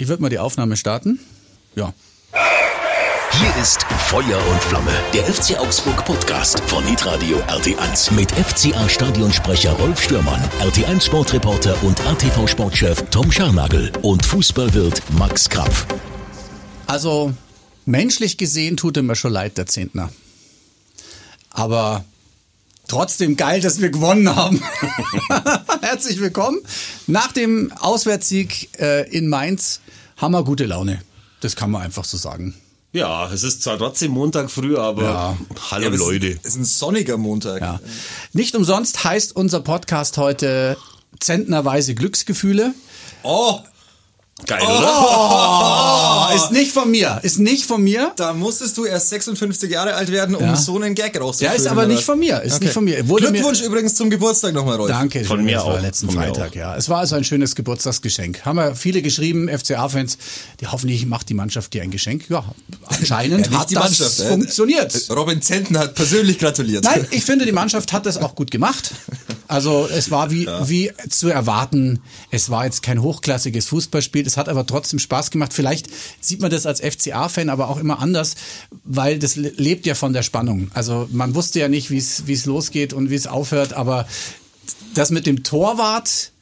Ich würde mal die Aufnahme starten. Ja. Hier ist Feuer und Flamme, der FC Augsburg Podcast von Hitradio RT1 mit FCA Stadionsprecher Rolf Stürmann, RT1 Sportreporter und ATV Sportchef Tom Scharnagel und Fußballwirt Max Krapf. Also menschlich gesehen tut er mir schon leid, der Zehntner. Aber trotzdem geil, dass wir gewonnen haben. Herzlich willkommen. Nach dem Auswärtssieg äh, in Mainz haben wir gute Laune. Das kann man einfach so sagen. Ja, es ist zwar trotzdem Montag früh, aber Ja. hallo Ja, Leute. Es ist ein sonniger Montag. Ja. Nicht umsonst heißt unser Podcast heute Zentnerweise Glücksgefühle. Oh, Geil, oder? Oh, ist nicht von mir, ist nicht von mir. da musstest du erst 56 Jahre alt werden, um Ja. so einen Gag rauszuführen. Ja, ist aber oder nicht von mir, ist nicht von mir. Wurde Glückwunsch mir- übrigens zum Geburtstag nochmal, Rolf. Danke, Von mir das war auch, letzten von Freitag, auch. ja. Es war also ein schönes Geburtstagsgeschenk. Haben wir viele geschrieben, FCA-Fans, die hoffentlich macht die Mannschaft dir ein Geschenk. Ja, anscheinend Ja, hat die das Mannschaft, äh. funktioniert. Robin Zentner hat persönlich gratuliert. Nein, ich finde, die Mannschaft hat das auch gut gemacht. Also es war wie, wie zu erwarten. Es war jetzt kein hochklassiges Fußballspiel. Es hat aber trotzdem Spaß gemacht. Vielleicht sieht man das als FCA-Fan aber auch immer anders, weil das le- lebt ja von der Spannung. Also man wusste ja nicht, wie es wie es losgeht und wie es aufhört. Aber das mit dem Torwart,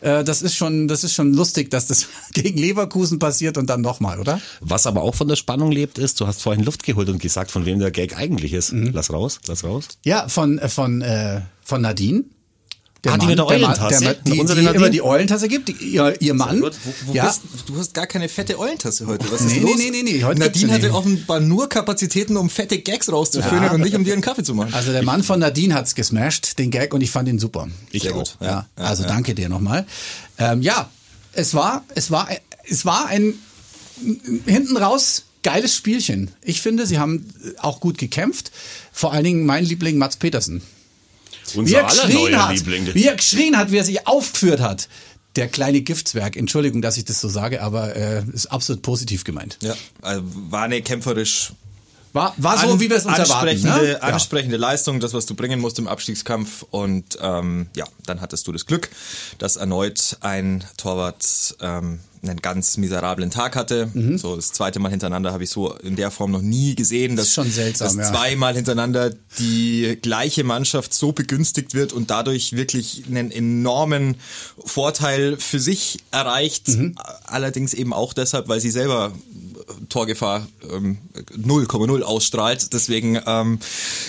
äh, das ist schon, das ist schon lustig, dass das gegen Leverkusen passiert und dann nochmal, oder? Was aber auch von der Spannung lebt, ist, du hast vorhin Luft geholt und gesagt, von wem der Gag eigentlich ist. Mhm. Lass raus, lass raus. Ja, von, von, äh, von Nadine. Ah, die mit der Mann, Mann, Eulentasse? der, die, Unsere die Nadine? immer die Eulentasse gibt, die, ihr, ihr Mann. gut. Wo ja, bist, du hast gar keine fette Eulentasse heute. Was Nee, ist nee, los? nee, nee, nee, heute Nadine sie hatte nicht. offenbar nur Kapazitäten, um fette Gags rauszuführen Ja. und nicht um dir einen Kaffee zu machen. also der Mann von Nadine hat's gesmashed, den Gag, und ich fand ihn super. Ich Sehr auch. gut. Ja, Ja, also ja. danke dir nochmal. Ähm, ja, es war, es war, es war ein hinten raus geiles Spielchen. Ich finde, sie haben auch gut gekämpft. Vor allen Dingen mein Liebling Mats Petersen. Wie Unser er aller geschrien hat, Liebling. wie er geschrien hat, wie er sich aufgeführt hat. Der kleine Giftswerk. Entschuldigung, dass ich das so sage, aber äh, ist absolut positiv gemeint. Ja, also war eine kämpferisch War, war so, an- wie wir es uns erwarten. ansprechende, Ne? Ja. ansprechende Leistung, das, was du bringen musst im Abstiegskampf. Und ähm, ja, dann hattest du das Glück, dass erneut ein Torwart ähm, einen ganz miserablen Tag hatte. Mhm. So das zweite Mal hintereinander habe ich so in der Form noch nie gesehen, dass, ist schon seltsam, dass ja. zweimal hintereinander die gleiche Mannschaft so begünstigt wird und dadurch wirklich einen enormen Vorteil für sich erreicht. Mhm. Allerdings eben auch deshalb, weil sie selber Torgefahr ähm, 0,0 ausstrahlt. Deswegen, ähm,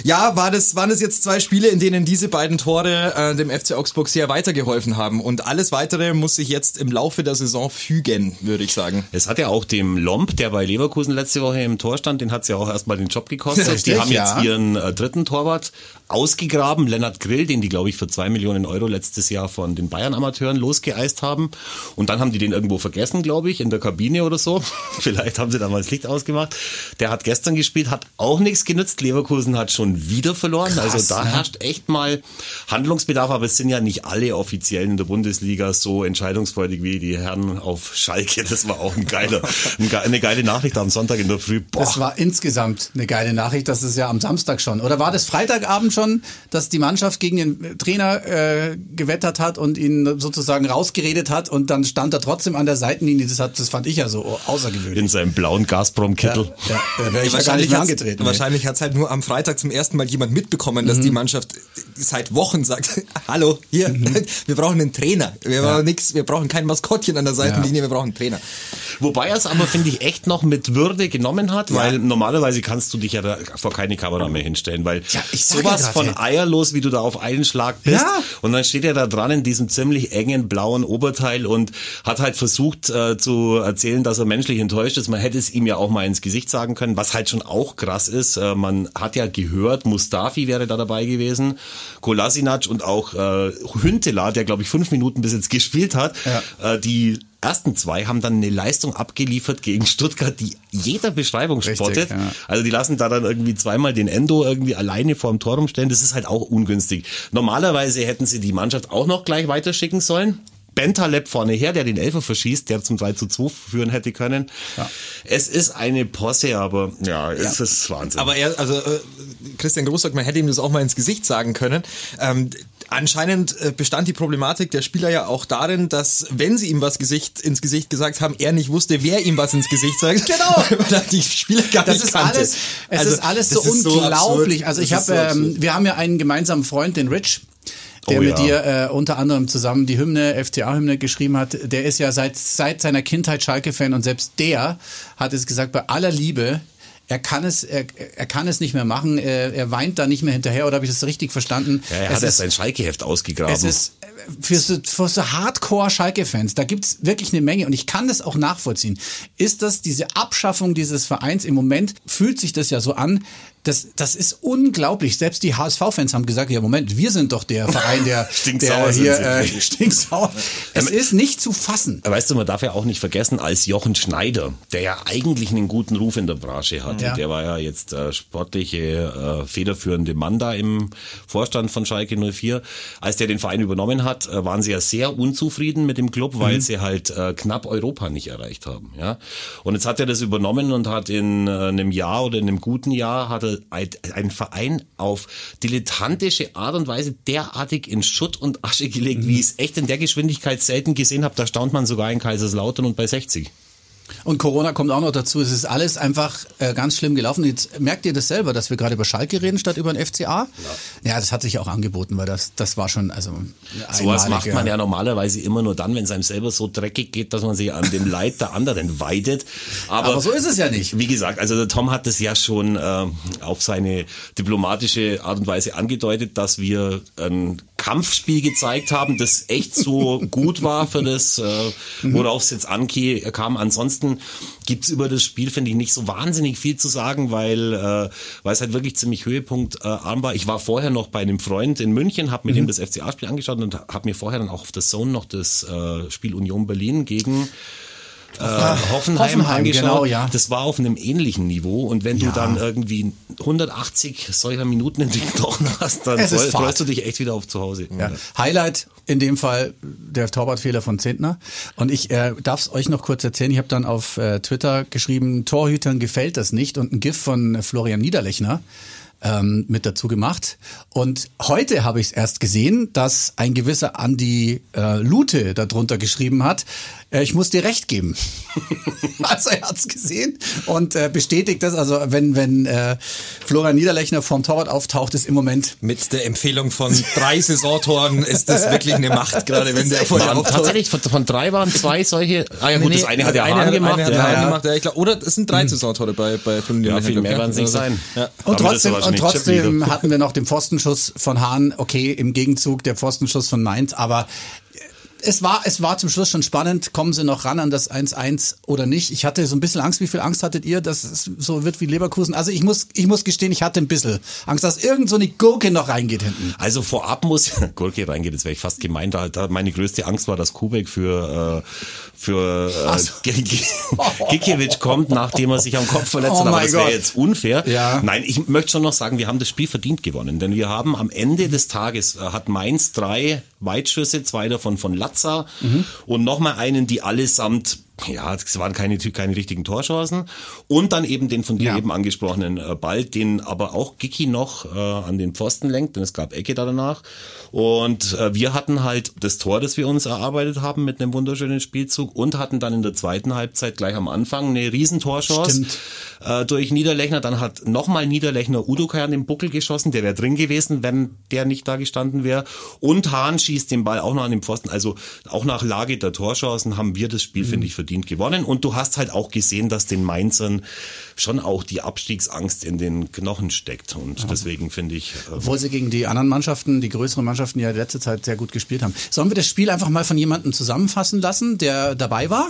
ja, war das, waren es jetzt zwei Spiele, in denen diese beiden Tore äh, dem FC Augsburg sehr weitergeholfen haben. Und alles weitere muss sich jetzt im Laufe der Saison fügen, würde ich sagen. Es hat ja auch dem Lomp, der bei Leverkusen letzte Woche im Tor stand, den hat es ja auch erstmal den Job gekostet. Richtig, die haben ja. jetzt ihren äh, dritten Torwart ausgegraben, Lennart Grill, den die, glaube ich, für zwei Millionen Euro letztes Jahr von den Bayern-Amateuren losgeeist haben. Und dann haben die den irgendwo vergessen, glaube ich, in der Kabine oder so. Vielleicht haben sie da mal das Licht ausgemacht. Der hat gestern gespielt, hat auch nichts genützt. Leverkusen hat schon wieder verloren. Krass, also da ne? herrscht echt mal Handlungsbedarf, aber es sind ja nicht alle Offiziellen in der Bundesliga so entscheidungsfreudig wie die Herren auf Schalke. Das war auch ein geiler, ein ge- eine geile Nachricht am Sonntag in der Früh. Boah. Das war insgesamt eine geile Nachricht. Das ist ja am Samstag schon. Oder war das Freitagabend schon, dass die Mannschaft gegen den Trainer äh, gewettert hat und ihn sozusagen rausgeredet hat und dann stand er trotzdem an der Seitenlinie. Das, hat, das fand ich ja so außergewöhnlich. in seinem blauen Gazprom-Kittel. Ja, da wäre ich ja gar nicht angetreten. Wahrscheinlich hat es halt nur am Freitag zum ersten Mal jemand mitbekommen, Mhm. dass die Mannschaft seit Wochen sagt, hallo, hier, wir brauchen einen Trainer. Wir brauchen nix, wir brauchen kein Maskottchen an der Seitenlinie, wir brauchen einen Trainer. Wobei er es aber, finde ich, echt noch mit Würde genommen hat, weil normalerweise kannst du dich ja da vor keine Kamera mehr hinstellen, weil Ja, sowas ja grad, von ja. eierlos, wie du da auf einen Schlag bist. Ja. Und dann steht er da dran in diesem ziemlich engen blauen Oberteil und hat halt versucht äh, zu erzählen, dass er menschlich enttäuscht ist. Man hätte es ihm ja auch mal ins Gesicht sagen können, was halt schon auch krass ist. Äh, man hat ja gehört, Mustafi wäre da dabei gewesen, Kolasinac und auch äh, Hünteler, der glaube ich fünf Minuten bis jetzt gespielt hat, äh, die ersten zwei haben dann eine Leistung abgeliefert gegen Stuttgart, die jeder Beschreibung Richtig, spottet. ja. Also die lassen da dann irgendwie zweimal den Endo irgendwie alleine vorm Tor rumstellen. Das ist halt auch ungünstig. Normalerweise hätten sie die Mannschaft auch noch gleich weiterschicken sollen. Bentaleb vorne her, der den Elfer verschießt, der zum 3 zu 2 führen hätte können. Es ist eine Posse, aber ja, es ist Wahnsinn. Aber er, also äh, Christian Groß sagt, man hätte ihm das auch mal ins Gesicht sagen können. Ähm, anscheinend äh, bestand die Problematik der Spieler ja auch darin, dass wenn sie ihm was Gesicht, ins Gesicht gesagt haben, er nicht wusste, wer ihm was ins Gesicht sagt. Genau. Weil er die Spieler gar Das nicht ist kannte. alles, es Also, ist alles so ist unglaublich. absurd. also ich habe, so ähm, wir haben ja einen gemeinsamen Freund, den Rich. Der Oh mit ja. dir äh, unter anderem zusammen die Hymne, FCA-Hymne geschrieben hat, der ist ja seit, seit seiner Kindheit Schalke-Fan und selbst der hat es gesagt, bei aller Liebe, er kann es, er, er kann es nicht mehr machen, er, er weint da nicht mehr hinterher, oder habe ich das richtig verstanden? Ja, er Es hat erst ist- sein Schalke-Heft ausgegraben. es ist äh, für so, für so Hardcore-Schalke-Fans, da gibt's wirklich eine Menge und ich kann das auch nachvollziehen. Ist das diese Abschaffung dieses Vereins im Moment, fühlt sich das ja so an, das, das ist unglaublich. Selbst die HSV-Fans haben gesagt, ja Moment, wir sind doch der Verein, der, Stinksauer der hier äh, stinksauer. Es ist nicht zu fassen. Weißt du, man darf ja auch nicht vergessen, als Jochen Schneider, der ja eigentlich einen guten Ruf in der Branche hatte, Ja. der war ja jetzt äh, sportliche, äh, federführende Mann da im Vorstand von Schalke 04. Als der den Verein übernommen hat, äh, waren sie ja sehr unzufrieden mit dem Club, weil sie halt äh, knapp Europa nicht erreicht haben. Ja? Und jetzt hat er das übernommen und hat in äh, einem Jahr oder in einem guten Jahr hat er einen Verein auf dilettantische Art und Weise derartig in Schutt und Asche gelegt, wie ich es echt in der Geschwindigkeit selten gesehen habe. Da staunt man sogar in Kaiserslautern und bei 60. Und Corona kommt auch noch dazu. Es ist alles einfach äh, ganz schlimm gelaufen. Jetzt merkt ihr das selber, dass wir gerade über Schalke reden statt über den FCA? Ja, das hat sich auch angeboten, weil das, das war schon, also Sowas einmalig, macht man ja normalerweise immer nur dann, wenn es einem selber so dreckig geht, dass man sich an dem Leid der anderen weidet. Aber, Aber so ist es ja nicht. Wie gesagt, also der Tom hat das ja schon äh, auf seine diplomatische Art und Weise angedeutet, dass wir ein Kampfspiel gezeigt haben, das echt so gut war für das, äh, worauf es jetzt ankam. Ansonsten gibt's über das Spiel, finde ich, nicht so wahnsinnig viel zu sagen, weil, äh, weil es halt wirklich ziemlich Höhepunkt äh, arm war. Ich war vorher noch bei einem Freund in München, habe mir dem das FCA-Spiel angeschaut und habe mir vorher dann auch auf der Zone noch das äh, Spiel Union Berlin gegen äh, Hoffenheim, Hoffenheim, angeschaut. genau, ja. Das war auf einem ähnlichen Niveau und wenn Ja. du dann irgendwie 180 solcher Minuten in den Knochen hast, dann Fahrt. freust du dich echt wieder auf zu Hause. Ja. Highlight in dem Fall der Torwartfehler von Zentner. Und ich äh, darf es euch noch kurz erzählen. Ich habe dann auf äh, Twitter geschrieben, Torhütern gefällt das nicht und ein GIF von äh, Florian Niederlechner ähm, mit dazu gemacht. Und heute habe ich es erst gesehen, dass ein gewisser Andi äh, Lute darunter geschrieben hat, äh, ich muss dir recht geben. also er hat's gesehen und äh, bestätigt das. Also wenn, wenn äh, Florian Niederlechner vom Torwart auftaucht, ist im Moment Mit der Empfehlung von drei Saisontoren ist das wirklich eine Macht, gerade wenn der vor der tatsächlich von, von drei waren zwei solche. Ah ja gut, das eine hat ja eine Hahn gemacht. Eine hat ja, ja. gemacht, ja, ich glaub, oder es sind drei Saisontore bei, bei Tunnel. Ja, viel mehr werden es nicht sein. Ja. Und trotzdem, und trotzdem hatten wir noch den Pfostenschuss von Hahn. Okay, im Gegenzug der Pfostenschuss von Mainz, aber es war, es war zum Schluss schon spannend. Kommen sie noch ran an das 1-1 oder nicht? Ich hatte so ein bisschen Angst. Wie viel Angst hattet ihr, dass es so wird wie Leverkusen? Also ich muss, ich muss gestehen, ich hatte ein bisschen Angst, dass irgend so eine Gurke noch reingeht hinten. Also vorab muss Gurke reingeht, das wäre ich fast gemeint. Da, meine größte Angst war, dass Kubek für äh, für äh, so. Gikiewicz kommt, nachdem er sich am Kopf verletzt Oh hat. Aber mein das wäre jetzt unfair. Ja. Nein, ich möchte schon noch sagen, wir haben das Spiel verdient gewonnen, denn wir haben am Ende des Tages äh, hat Mainz drei Weitschüsse, zwei davon von Latza Mhm. und nochmal einen, die allesamt ja, es waren keine, keine richtigen Torchancen. Und dann eben den von dir Ja. eben angesprochenen äh, Ball, den aber auch Giki noch äh, an den Pfosten lenkt, denn es gab Ecke da danach. Und äh, wir hatten halt das Tor, das wir uns erarbeitet haben mit einem wunderschönen Spielzug und hatten dann in der zweiten Halbzeit gleich am Anfang eine Riesentorchance äh, durch Niederlechner. Dann hat nochmal Niederlechner Udokai an den Buckel geschossen, der wäre drin gewesen, wenn der nicht da gestanden wäre. Und Hahn schießt den Ball auch noch an den Pfosten. Also auch nach Lage der Torchancen haben wir das Spiel, finde ich, verdient gewonnen. Und du hast halt auch gesehen, dass den Mainzern schon auch die Abstiegsangst in den Knochen steckt. Und deswegen finde ich, äh, Obwohl sie gegen die anderen Mannschaften, die größeren Mannschaften, ja letzte Zeit sehr gut gespielt haben. Sollen wir das Spiel einfach mal von jemandem zusammenfassen lassen, der dabei war?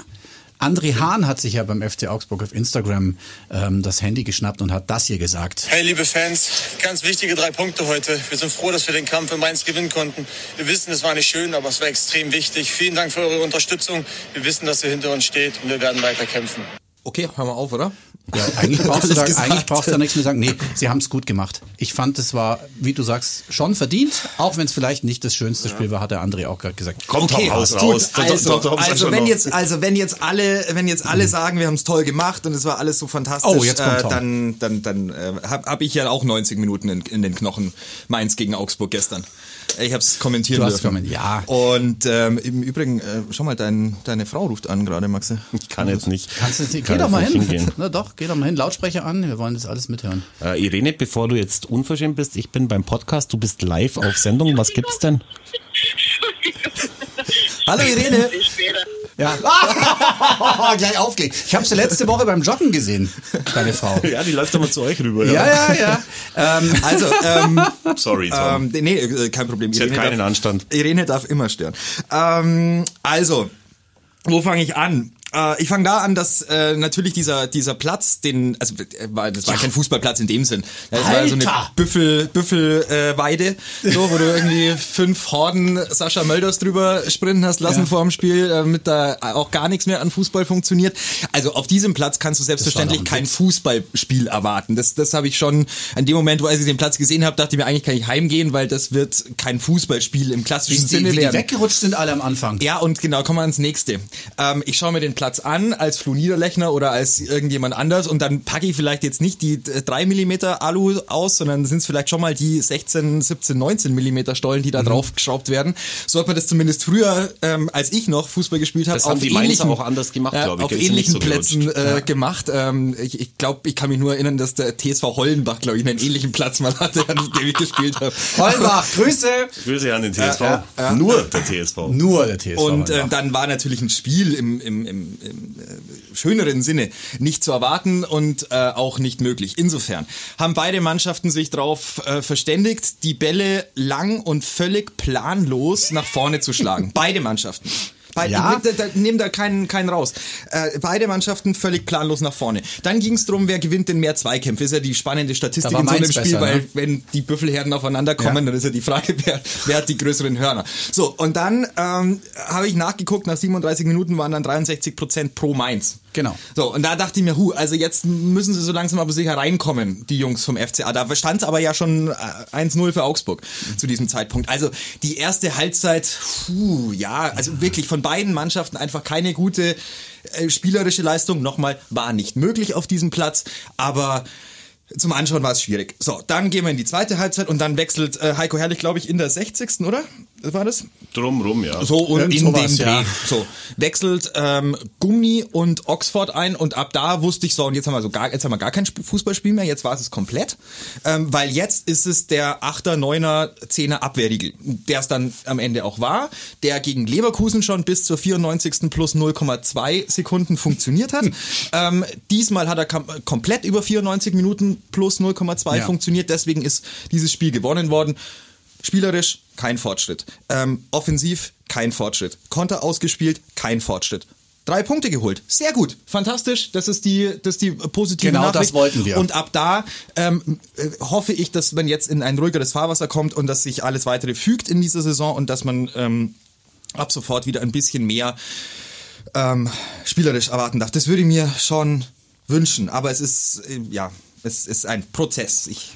André Hahn hat sich ja beim FC Augsburg auf Instagram ähm, das Handy geschnappt und hat das hier gesagt. Hey, liebe Fans, ganz wichtige drei Punkte heute. Wir sind froh, dass wir den Kampf in Mainz gewinnen konnten. Wir wissen, es war nicht schön, aber es war extrem wichtig. Vielen Dank für eure Unterstützung. Wir wissen, dass ihr hinter uns steht und wir werden weiter kämpfen. Okay, hör mal auf, oder? Ja, eigentlich brauchst, du da, eigentlich brauchst du da nichts mehr sagen. Nee, sie haben es gut gemacht. Ich fand, es war, wie du sagst, schon verdient. Auch wenn es vielleicht nicht das schönste Spiel war, hat der André auch gerade gesagt. kommt Okay, raus, gut, raus. Also, also wenn noch. jetzt, also wenn jetzt alle, wenn jetzt alle sagen, wir haben es toll gemacht und es war alles so fantastisch, Oh, jetzt kommt äh, dann, dann, dann äh, habe hab ich ja auch 90 Minuten in, in den Knochen Mainz gegen Augsburg gestern. Ich habe es kommentieren Du hast dürfen. kommentiert, ja. Und ähm, im Übrigen, äh, schau mal, dein, deine Frau ruft an gerade, Maxe. Ich kann jetzt nicht. Kannst du nicht, geh kann doch jetzt mal nicht hin. hingehen. Na doch, geh doch mal hin. Lautsprecher an. Wir wollen das alles mithören. Äh, Irene, bevor du jetzt unverschämt bist, ich bin beim Podcast, du bist live auf Sendung. Was gibt's denn? Hallo Irene. Ja. Gleich aufgelegt. Ich habe sie letzte Woche beim Joggen gesehen, deine Frau. Ja, die läuft aber zu euch rüber. Ja, ja, ja. Ähm, Also, ähm, Sorry, Tom. ähm, nee, äh, kein Problem. Sie hat keinen darf, Anstand. Irene darf immer stören. Ähm, also, wo fange ich an? Äh, ich fange da an, dass äh, natürlich dieser dieser Platz, den also äh, war, das war kein Fußballplatz in dem Sinn. Das war so eine Alter! Büffel Büffel äh, so wo du irgendwie fünf Horden Sascha Mölders drüber sprinten hast lassen Ja. vor dem Spiel, damit da auch gar nichts mehr an Fußball funktioniert. Also auf diesem Platz kannst du selbstverständlich kein. Fußballspiel erwarten. Das, das habe ich schon an dem Moment, wo ich den Platz gesehen habe, dachte ich mir, eigentlich kann ich heimgehen, weil das wird kein Fußballspiel im wie, klassischen die, Sinne wie die werden. weggerutscht sind alle am Anfang. Ja, und genau, kommen wir ans nächste. Ähm, ich schaue mir den Platz an als Flo Niederlechner oder als irgendjemand anders und dann packe ich vielleicht jetzt nicht die äh, 3 mm Alu aus, sondern sind es vielleicht schon mal die 16, 17, 19 mm Stollen, die da drauf geschraubt werden. So hat man das zumindest früher, ähm, als ich noch Fußball gespielt habe, auf ähnlichen, auch anders gemacht, äh, ich. Auf ähnlichen so Plätzen äh, gemacht. Ähm, ich ich glaube, ich kann mich nur erinnern, dass der TSV Hollenbach, glaube ich, einen ähnlichen Platz mal hatte, an dem ich gespielt habe. Holbach, Grüße. Grüße an den TSV. Ja, ja. Nur der TSV. Nur der TSV. Und äh, dann war natürlich ein Spiel im, im, im, im äh, schöneren Sinne nicht zu erwarten und äh, auch nicht möglich. Insofern haben beide Mannschaften sich darauf äh, verständigt, die Bälle lang und völlig planlos nach vorne zu schlagen. beide Mannschaften. Beide, Ja. ich, da, da, nehm da keinen, keinen raus. Äh, beide Mannschaften völlig planlos nach vorne. Dann ging es darum, wer gewinnt denn mehr Zweikämpfe. Ist ja die spannende Statistik in so einem Spiel, besser, weil ne? wenn die Büffelherden aufeinander kommen, Ja. dann ist ja die Frage, wer, wer hat die größeren Hörner. So, und dann ähm, habe ich nachgeguckt, nach 37 Minuten waren dann 63 Prozent pro Mainz. Genau. So, und da dachte ich mir, hu, also jetzt müssen sie so langsam aber sicher reinkommen, die Jungs vom FCA. Da stand es aber ja schon äh, 1-0 für Augsburg zu diesem Zeitpunkt. Also die erste Halbzeit, puh, ja, also wirklich von beiden Mannschaften einfach keine gute äh, spielerische Leistung. Nochmal, war nicht möglich auf diesem Platz, aber zum Anschauen war es schwierig. So, dann gehen wir in die zweite Halbzeit und dann wechselt äh, Heiko Herrlich, glaube ich, in der 60. oder? War das? Drumrum, ja. So und Irgend in sowas, dem Dreh. ja. So wechselt ähm, Gummi und Oxford ein und ab da wusste ich so und jetzt haben wir so gar jetzt haben wir gar kein Sp- Fußballspiel mehr. Jetzt war es es komplett, ähm, weil jetzt ist es der 8er, 9er, 10er Abwehrriegel, der es dann am Ende auch war, der gegen Leverkusen schon bis zur 94. plus 0,2 Sekunden funktioniert hat. ähm, diesmal hat er kam komplett über 94 Minuten plus 0,2 Ja. funktioniert. Deswegen ist dieses Spiel gewonnen worden. Spielerisch kein Fortschritt. Ähm, offensiv kein Fortschritt. Konter ausgespielt, kein Fortschritt. Drei Punkte geholt. Sehr gut. Fantastisch. Das ist die, das ist die positive Genau Nachricht. das wollten wir. Und ab da ähm, äh, hoffe ich, dass man jetzt in ein ruhigeres Fahrwasser kommt und dass sich alles weitere fügt in dieser Saison und dass man ähm, ab sofort wieder ein bisschen mehr ähm, spielerisch erwarten darf. Das würde ich mir schon wünschen. Aber es ist, äh, ja, es ist ein Prozess. Ich,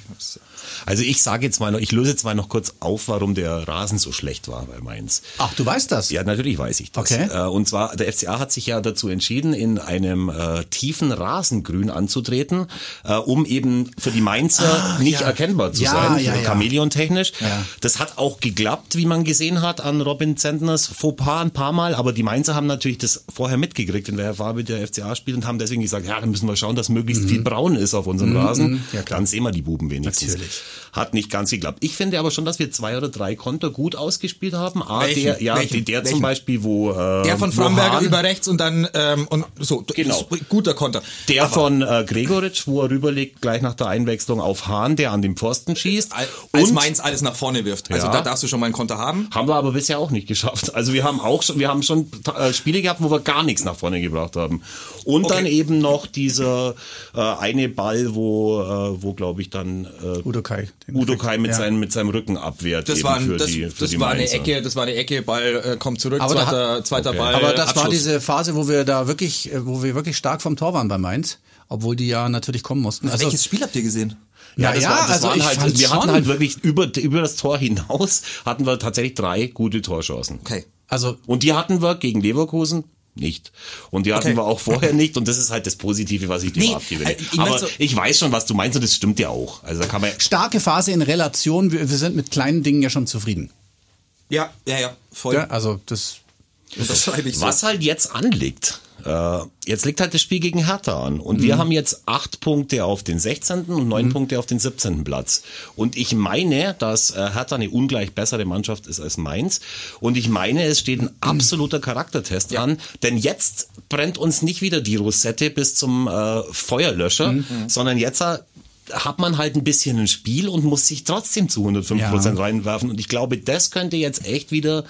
Also ich sage jetzt mal noch, ich löse jetzt mal noch kurz auf, warum der Rasen so schlecht war bei Mainz. Ach, du weißt das? Ja, natürlich weiß ich das. Okay. Äh, Und zwar, der FCA hat sich ja dazu entschieden, in einem äh, tiefen Rasengrün anzutreten, äh, um eben für die Mainzer nicht ja. erkennbar zu Ja, sein, ja, äh, ja. Chamäleon-technisch. Das hat auch geklappt, wie man gesehen hat an Robin Zentners Fauxpas ein paar Mal, aber die Mainzer haben natürlich das vorher mitgekriegt, in welcher Farbe der FCA spielt und haben deswegen gesagt, ja, dann müssen wir schauen, dass möglichst viel braun ist auf unserem Rasen. Mhm. Ja, klar. dann sehen wir die Buben wenigstens. Natürlich. Hat nicht ganz geklappt. Ich finde aber schon, dass wir zwei oder drei Konter gut ausgespielt haben. A, Welchen? der, ja, Welchen? der Welchen? zum Beispiel, wo äh, Der von Framberger über rechts und dann ähm, und so Genau. guter Konter. Der Aber von äh, Gregoritsch, wo er rüberlegt, gleich nach der Einwechslung auf Hahn, der an den Pfosten schießt. al- als Und Mainz alles nach vorne wirft. Also Ja. da darfst du schon mal einen Konter haben. haben wir aber bisher auch nicht geschafft. Also wir haben auch schon, wir haben schon äh, Spiele gehabt, wo wir gar nichts nach vorne gebracht haben. Und Okay. dann eben noch dieser äh, eine Ball, wo, äh, wo glaube ich dann äh, Udo Kai. Udo mit, ja. seinem, mit seinem Rücken abwehrt. Das eben war, ein, für das, die, für das die war eine. Ecke, das war eine Ecke, Ball äh, kommt zurück, Aber zweiter, zweiter okay. Ball. Aber das war Abschluss. diese Phase, wo wir da wirklich, äh, wo wir wirklich stark vom Tor waren bei Mainz, obwohl die ja natürlich kommen mussten. Also, Welches Spiel habt ihr gesehen? Ja, das ja, war, das also waren ich halt, wir hatten schon. halt wirklich über, über das Tor hinaus hatten wir tatsächlich drei gute Torchancen. Okay. also Und die hatten wir gegen Leverkusen nicht. Und die hatten Okay. wir auch vorher nicht. Und das ist halt das Positive, was ich dir Nee, abgebe. äh, ich Aber mein so- ich weiß schon, was du meinst und das stimmt ja auch. Also da kann man starke Phase in Relation. Wir, wir sind mit kleinen Dingen ja schon zufrieden. Ja, ja, ja, voll. Ja, also das das schreibe ich so. Was halt jetzt anliegt, jetzt liegt halt das Spiel gegen Hertha an. Und wir haben jetzt acht Punkte auf den 16. und neun Punkte auf den 17. Platz. Und ich meine, dass äh, Hertha eine ungleich bessere Mannschaft ist als Mainz. Und ich meine, es steht ein absoluter Charaktertest an. Denn jetzt brennt uns nicht wieder die Rosette bis zum äh, Feuerlöscher, sondern jetzt äh, hat man halt ein bisschen ein Spiel und muss sich trotzdem zu 105 Prozent reinwerfen. Und ich glaube, das könnte jetzt echt wieder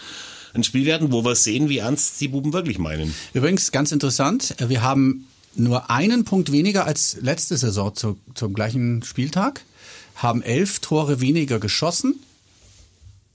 ein Spiel werden, wo wir sehen, wie ernst die Buben wirklich meinen. Übrigens, ganz interessant, äh, wir haben nur einen Punkt weniger als letzte Saison zu, zum gleichen Spieltag, haben elf Tore weniger geschossen.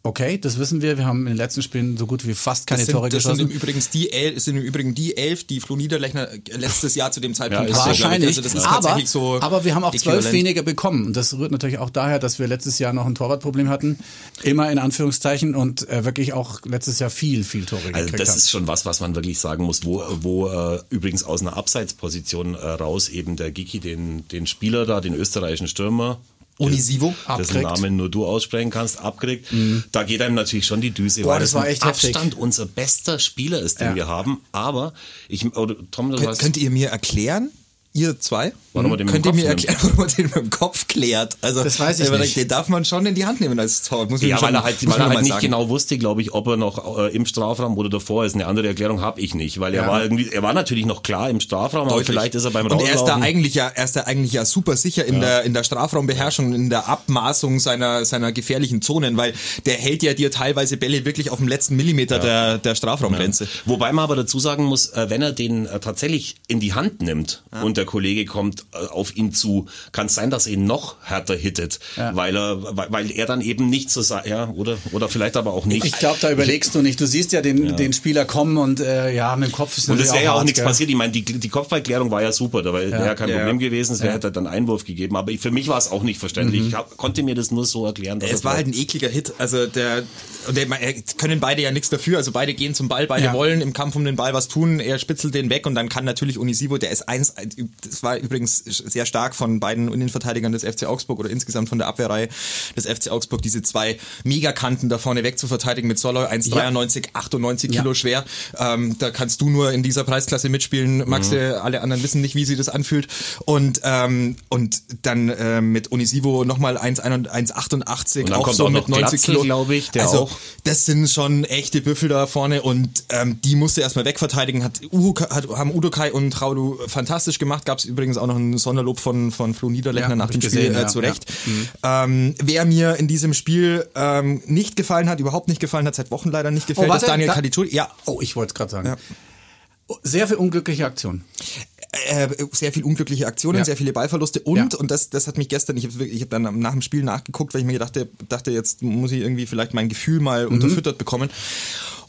Okay, das wissen wir. Wir haben in den letzten Spielen so gut wie fast keine sind, Tore das sind geschossen. im, Übrigens die elf, sind im Übrigen die elf, die Flo Niederlechner letztes Jahr zu dem Zeitpunkt ist hatte, Wahrscheinlich, Also das ist aber, so aber wir haben auch zwölf weniger bekommen. Und das rührt natürlich auch daher, dass wir letztes Jahr noch ein Torwartproblem hatten. Immer in Anführungszeichen und äh, wirklich auch letztes Jahr viel, viel Tore Also gekriegt das haben. ist schon was, was man wirklich sagen muss, wo, wo äh, übrigens aus einer Abseitsposition äh, raus eben der Giki den, den Spieler da, den österreichischen Stürmer, Unisivo. dessen Abkriegt. Namen nur du aussprechen kannst, abkriegt. Da geht einem natürlich schon die Düse, Boah, weil das das war echt heftig. Abstand unser bester Spieler ist, den Ja. wir haben. Aber ich, oder Tom, du Könnt, hast, könnt ihr mir erklären, ihr zwei, Warum man den mit könnt ihr mir erklären, warum man den mit dem Kopf klärt? Also, Das weiß ich aber nicht. Den darf man schon in die Hand nehmen als Tor. Muss ja, schon, weil er halt, weil man er halt nicht sagen. genau wusste, glaube ich, ob er noch äh, im Strafraum oder davor ist. Eine andere Erklärung habe ich nicht, weil er Ja. war irgendwie, er war natürlich noch klar im Strafraum, aber Deutlich. vielleicht ist er beim Und er ist da Rauslaufen- eigentlich ja, er ist da eigentlich ja super sicher in der in der Strafraumbeherrschung, in der Abmaßung seiner seiner gefährlichen Zonen, weil der hält ja dir teilweise Bälle wirklich auf dem letzten Millimeter der der Strafraumgrenze. Wobei man aber dazu sagen muss, äh, wenn er den äh, tatsächlich in die Hand nimmt und der Kollege kommt äh, auf ihn zu, kann es sein, dass er ihn noch härter hittet, weil er, weil, weil er dann eben nicht so sa- ja oder oder vielleicht aber auch nicht. Ich glaube, da überlegst du nicht. Du siehst ja den, den Spieler kommen und äh, ja, mit dem Kopf ist und es wäre ja auch nichts passiert. Ich meine, die, die Kopfballklärung war ja super, da wäre ja, kein Ja. Problem gewesen. Es wäre hätte dann Einwurf gegeben. Aber ich, für mich war es auch nicht verständlich. Ich hab, konnte mir das nur so erklären. Dass Es war halt ein ekliger Hit. Also der und der, er- können beide ja nichts dafür. Also beide gehen zum Ball, beide Ja. wollen im Kampf um den Ball was tun. Er spitzelt den weg und dann kann natürlich Unisivo, der ist eins. Das war übrigens sehr stark von beiden Innenverteidigern des FC Augsburg oder insgesamt von der Abwehrreihe des FC Augsburg diese zwei Megakanten da vorne weg zu verteidigen mit Soloy 1,93, 98 Kilo Ja. schwer. Ähm, da kannst du nur in dieser Preisklasse mitspielen. Max, äh, alle anderen wissen nicht, wie sie das anfühlt. Und ähm, und dann äh, mit Unisivo nochmal 1,88 Und dann auch so auch mit noch 90 Glatzel, Kilo. glaub ich, also, auch. Das sind schon echte Büffel da vorne und ähm, die musste erstmal wegverteidigen. Hat, Uhu, hat haben Udokai und Raulu fantastisch gemacht. Gab es übrigens auch noch ein Sonderlob von von Flo Niederlechner Ja, nach dem ich Spiel gesehen, äh, ja, zu ja. Recht. Ähm, wer mir in diesem Spiel ähm, nicht gefallen hat, überhaupt nicht gefallen hat, seit Wochen leider nicht gefällt, Oh, warte, ist Daniel da- Caligiuri. Ja, Oh, ich wollte es gerade sagen. Oh, Sehr viel unglückliche Aktion. äh, sehr viel unglückliche Aktionen, Ja. sehr viele Ballverluste und, Ja. und das, das hat mich gestern, ich habe ich hab dann nach dem Spiel nachgeguckt, weil ich mir dachte, dachte, jetzt muss ich irgendwie vielleicht mein Gefühl mal Mhm. unterfüttert bekommen.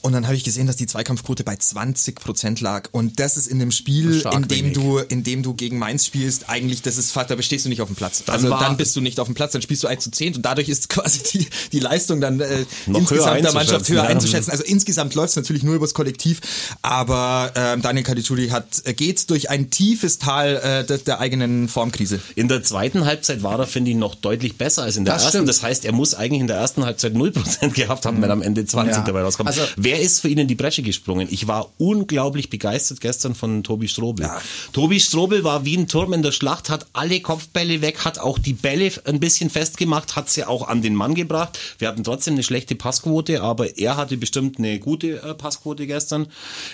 Und dann habe ich gesehen, dass die Zweikampfquote bei 20 Prozent lag. Und das ist in dem Spiel, Stark in dem wenig. du, in dem du gegen Mainz spielst, eigentlich, das ist, da bestehst du nicht auf dem Platz. also war- dann bist du nicht auf dem Platz, dann spielst du 1 zu 10 und dadurch ist quasi die, die Leistung dann äh, Noch insgesamt der Mannschaft höher ja. einzuschätzen. Also insgesamt läuft es natürlich nur übers Kollektiv, aber ähm, Daniel Caligiuri hat äh, geht durch ein tiefes Tal äh, der, der eigenen Formkrise. In der zweiten Halbzeit war er, finde ich, noch deutlich besser als in der Das ersten. stimmt. Das heißt, er muss eigentlich in der ersten Halbzeit 0% gehabt haben, wenn am Ende 20 Ja. dabei rauskommt. Also- Wer ist für ihn in die Bresche gesprungen? Ich war unglaublich begeistert gestern von Tobi Strobel. Tobi Strobel war wie ein Turm in der Schlacht, hat alle Kopfbälle weg, hat auch die Bälle ein bisschen festgemacht, hat sie auch an den Mann gebracht. Wir hatten trotzdem eine schlechte Passquote, aber er hatte bestimmt eine gute äh, Passquote gestern.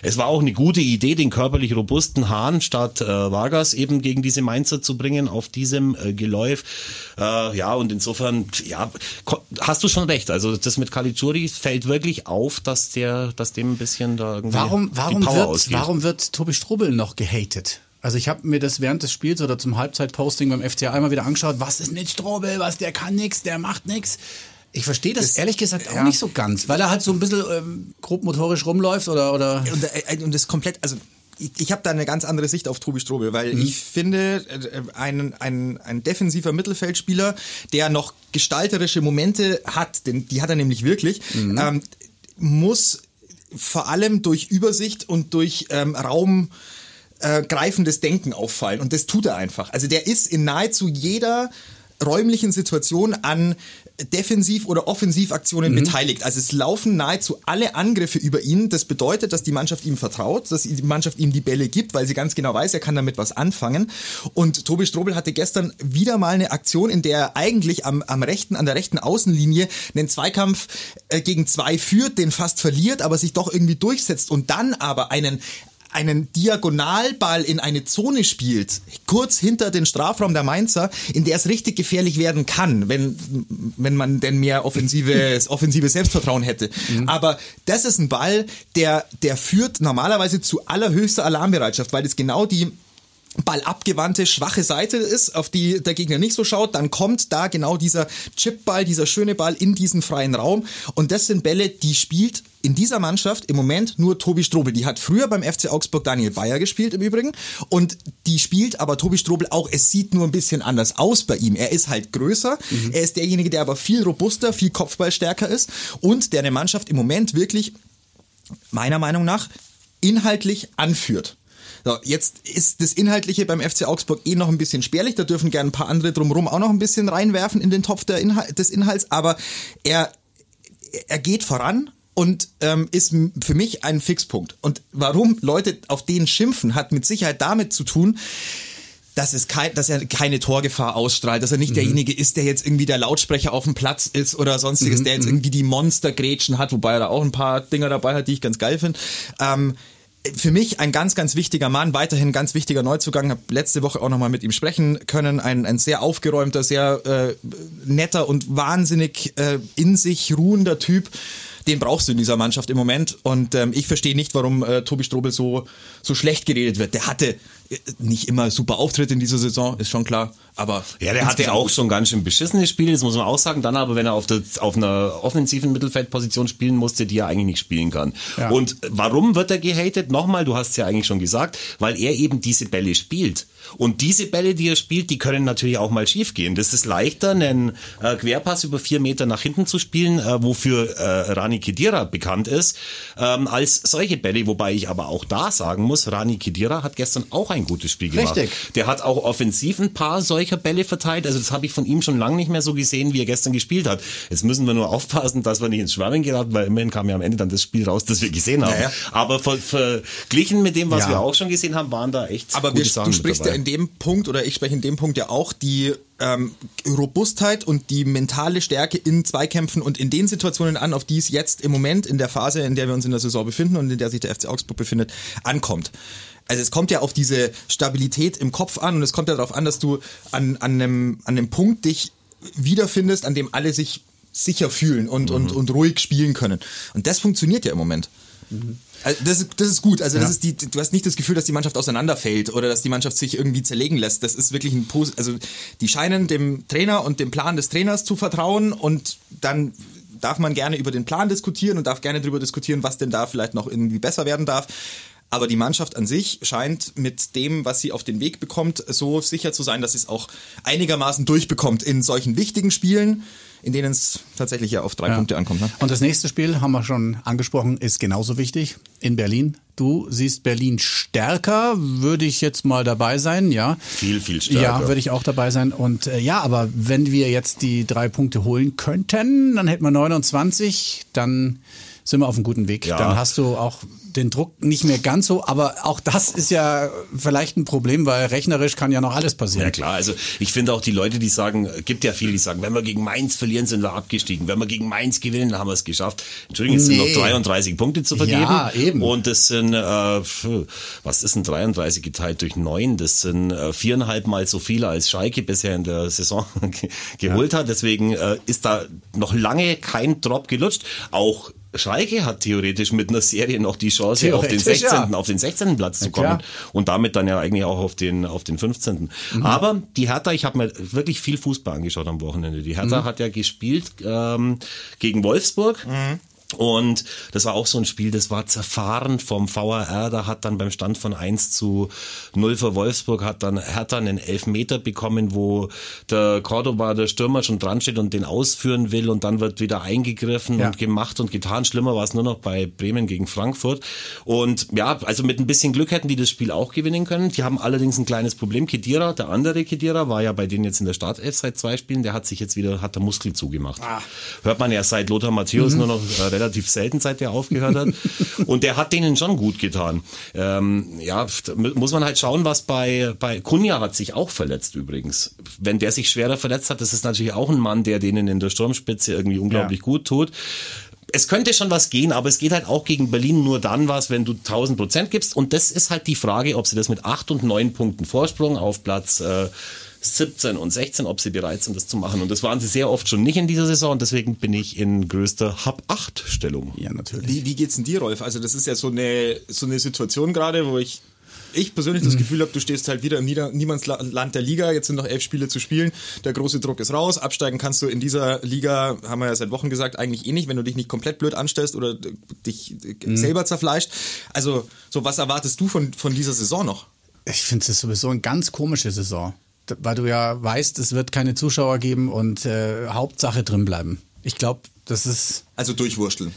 Es war auch eine gute Idee, den körperlich robusten Hahn statt äh, Vargas eben gegen diese Mainzer zu bringen auf diesem äh, Geläuf. Äh, ja, und insofern, ja, hast du schon recht. Also das mit Caligiuri fällt wirklich auf, dass der, dass dem ein bisschen da irgendwie Warum, die warum, Power wird, ausgeht. warum wird Tobi Strobel noch gehatet? Also ich habe mir das während des Spiels oder zum Halbzeitposting beim FCA einmal wieder angeschaut. Was ist mit Strobel? Was, der kann nix, der macht nix. Ich verstehe das, ehrlich gesagt auch ja. nicht so ganz, weil er halt so ein bisschen ähm, grob motorisch rumläuft oder, oder Und, äh, und das komplett, also ich, ich habe da eine ganz andere Sicht auf Tobi Strobel, weil ich finde, äh, ein, ein, ein defensiver Mittelfeldspieler, der noch gestalterische Momente hat, denn die hat er nämlich wirklich, ähm, muss vor allem durch Übersicht und durch ähm, Raum äh, greifendes Denken auffallen. Und das tut er einfach. Also der ist in nahezu jeder räumlichen Situation an Defensiv- oder Offensivaktionen mhm. beteiligt. Also es laufen nahezu alle Angriffe über ihn. Das bedeutet, dass die Mannschaft ihm vertraut, dass die Mannschaft ihm die Bälle gibt, weil sie ganz genau weiß, er kann damit was anfangen. Und Tobi Strobel hatte gestern wieder mal eine Aktion, in der er eigentlich am, am rechten, an der rechten Außenlinie einen Zweikampf äh, gegen zwei führt, den fast verliert, aber sich doch irgendwie durchsetzt und dann aber einen einen Diagonalball in eine Zone spielt, kurz hinter den Strafraum der Mainzer, in der es richtig gefährlich werden kann, wenn, wenn man denn mehr offensives, offensives Selbstvertrauen hätte. Mhm. Aber das ist ein Ball, der, der führt normalerweise zu allerhöchster Alarmbereitschaft, weil es genau die ballabgewandte, schwache Seite ist, auf die der Gegner nicht so schaut, dann kommt da genau dieser Chipball, dieser schöne Ball in diesen freien Raum. Und das sind Bälle, die spielt in dieser Mannschaft im Moment nur Tobi Strobel. Die hat früher beim FC Augsburg Daniel Bayer gespielt im Übrigen. Und die spielt aber Tobi Strobel auch. Es sieht nur ein bisschen anders aus bei ihm. Er ist halt größer. Mhm. Er ist derjenige, der aber viel robuster, viel Kopfballstärker ist und der eine Mannschaft im Moment wirklich, meiner Meinung nach, inhaltlich anführt. So, jetzt ist das Inhaltliche beim FC Augsburg eh noch ein bisschen spärlich. Da dürfen gerne ein paar andere drumherum auch noch ein bisschen reinwerfen in den Topf Inhal des Inhalts. Aber er, er geht voran und ähm, ist für mich ein Fixpunkt. Und warum Leute auf den schimpfen, hat mit Sicherheit damit zu tun, dass, es kein, dass er keine Torgefahr ausstrahlt, dass er nicht mhm. derjenige ist, der jetzt irgendwie der Lautsprecher auf dem Platz ist oder sonstiges, mhm. der jetzt mhm. irgendwie die Monstergrätschen hat, wobei er da auch ein paar Dinger dabei hat, die ich ganz geil finde. Ähm, für mich ein ganz, ganz wichtiger Mann, weiterhin ganz wichtiger Neuzugang. Habe letzte Woche auch nochmal mit ihm sprechen können. Ein, ein sehr aufgeräumter, sehr äh, netter und wahnsinnig äh, in sich ruhender Typ den brauchst du in dieser Mannschaft im Moment. Und ähm, ich verstehe nicht, warum äh, Tobi Strobel so, so schlecht geredet wird. Der hatte äh, nicht immer super Auftritt in dieser Saison, ist schon klar. Aber ja, der hatte auch schon ganz schön beschissene Spiele, das muss man auch sagen. Dann aber, wenn er auf, der, auf einer offensiven Mittelfeldposition spielen musste, die er eigentlich nicht spielen kann. Ja. Und warum wird er gehatet? Nochmal, du hast es ja eigentlich schon gesagt, weil er eben diese Bälle spielt. Und diese Bälle, die er spielt, die können natürlich auch mal schiefgehen. Das ist leichter, einen äh, Querpass über vier Meter nach hinten zu spielen, äh, wofür äh, Rani Kedira bekannt ist, ähm, als solche Bälle. Wobei ich aber auch da sagen muss, Rani Kedira hat gestern auch ein gutes Spiel gemacht. Richtig. Der hat auch offensiv ein paar solcher Bälle verteilt. Also das habe ich von ihm schon lange nicht mehr so gesehen, wie er gestern gespielt hat. Jetzt müssen wir nur aufpassen, dass wir nicht ins Schwammen geraten, weil immerhin kam ja am Ende dann das Spiel raus, das wir gesehen haben. Ja, ja. Aber ver verglichen mit dem, was ja. wir auch schon gesehen haben, waren da echt Aber gute wir, Sachen du sprichst ja in dem Punkt, oder ich spreche in dem Punkt ja auch die ähm, Robustheit und die mentale Stärke in Zweikämpfen und in den Situationen an, auf die es jetzt im Moment in der Phase, in der wir uns in der Saison befinden und in der sich der FC Augsburg befindet, ankommt. Also es kommt ja auf diese Stabilität im Kopf an und es kommt ja darauf an, dass du an, an, einem, an einem Punkt dich wiederfindest, an dem alle sich sicher fühlen und, mhm. und, und ruhig spielen können. Und das funktioniert ja im Moment. Also das, ist, das ist gut. Also das ja. ist die, du hast nicht das Gefühl, dass die Mannschaft auseinanderfällt oder dass die Mannschaft sich irgendwie zerlegen lässt. Das ist wirklich ein also die scheinen dem Trainer und dem Plan des Trainers zu vertrauen und dann darf man gerne über den Plan diskutieren und darf gerne darüber diskutieren, was denn da vielleicht noch irgendwie besser werden darf. Aber die Mannschaft an sich scheint mit dem, was sie auf den Weg bekommt, so sicher zu sein, dass sie es auch einigermaßen durchbekommt in solchen wichtigen Spielen, in denen es tatsächlich ja auf drei ja. Punkte ankommt. Ne? Und das nächste Spiel, haben wir schon angesprochen, ist genauso wichtig in Berlin. Du siehst Berlin stärker, würde ich jetzt mal dabei sein, ja. Viel, viel stärker. Ja, würde ich auch dabei sein. Und äh, ja, aber wenn wir jetzt die drei Punkte holen könnten, dann hätten wir 29, dann sind wir auf einem guten Weg. Ja. Dann hast du auch den Druck nicht mehr ganz so, aber auch das ist ja vielleicht ein Problem, weil rechnerisch kann ja noch alles passieren. Ja klar, also ich finde auch die Leute, die sagen, gibt ja viele, die sagen, wenn wir gegen Mainz verlieren, sind wir abgestiegen. Wenn wir gegen Mainz gewinnen, haben wir es geschafft. Entschuldigung, es nee. sind noch 33 Punkte zu vergeben. Ja, eben. Und das sind, äh, was ist denn 33 geteilt durch neun? Das sind äh, viereinhalb Mal so viele als Schalke bisher in der Saison geholt ja. hat. Deswegen äh, ist da noch lange kein Drop gelutscht. Auch Schalke hat theoretisch mit einer Serie noch die Chance, auf den 16. Ja. auf den 16. Platz zu kommen. Ja, und damit dann ja eigentlich auch auf den, auf den 15. Mhm. Aber die Hertha, ich habe mir wirklich viel Fußball angeschaut am Wochenende. Die Hertha mhm. hat ja gespielt ähm, gegen Wolfsburg. Mhm Und das war auch so ein Spiel, das war zerfahren vom VAR. Da hat dann beim Stand von 1 zu 0 für Wolfsburg, hat dann Hertha einen Elfmeter bekommen, wo der Cordoba, der Stürmer, schon dran steht und den ausführen will. Und dann wird wieder eingegriffen ja. und gemacht und getan. Schlimmer war es nur noch bei Bremen gegen Frankfurt. Und ja, also mit ein bisschen Glück hätten die das Spiel auch gewinnen können. Die haben allerdings ein kleines Problem. Kedira, der andere Kedira, war ja bei denen jetzt in der Startelf seit zwei Spielen. Der hat sich jetzt wieder, hat der Muskel zugemacht. Ah. Hört man ja seit Lothar Matthäus mhm. nur noch äh, relativ selten, seit der aufgehört hat. und der hat denen schon gut getan. Ähm, ja, muss man halt schauen, was bei, bei Kunja hat sich auch verletzt übrigens. Wenn der sich schwerer verletzt hat, das ist natürlich auch ein Mann, der denen in der Sturmspitze irgendwie unglaublich ja. gut tut es könnte schon was gehen, aber es geht halt auch gegen Berlin nur dann was, wenn du 1000 Prozent gibst. Und das ist halt die Frage, ob sie das mit acht und neun Punkten Vorsprung auf Platz äh, 17 und 16, ob sie bereit sind, das zu machen. Und das waren sie sehr oft schon nicht in dieser Saison. Und deswegen bin ich in größter Hab-8-Stellung. Ja, natürlich. Wie, wie geht's denn dir, Rolf? Also das ist ja so eine, so eine Situation gerade, wo ich ich persönlich das mhm. Gefühl habe, du stehst halt wieder im Nieder Niemandsland der Liga. Jetzt sind noch elf Spiele zu spielen. Der große Druck ist raus. Absteigen kannst du in dieser Liga, haben wir ja seit Wochen gesagt, eigentlich eh nicht, wenn du dich nicht komplett blöd anstellst oder dich mhm. selber zerfleischt. Also, so was erwartest du von, von dieser Saison noch? Ich finde es sowieso eine ganz komische Saison weil du ja weißt, es wird keine Zuschauer geben und äh, Hauptsache drin bleiben. Ich glaube, das ist. Also durchwursteln.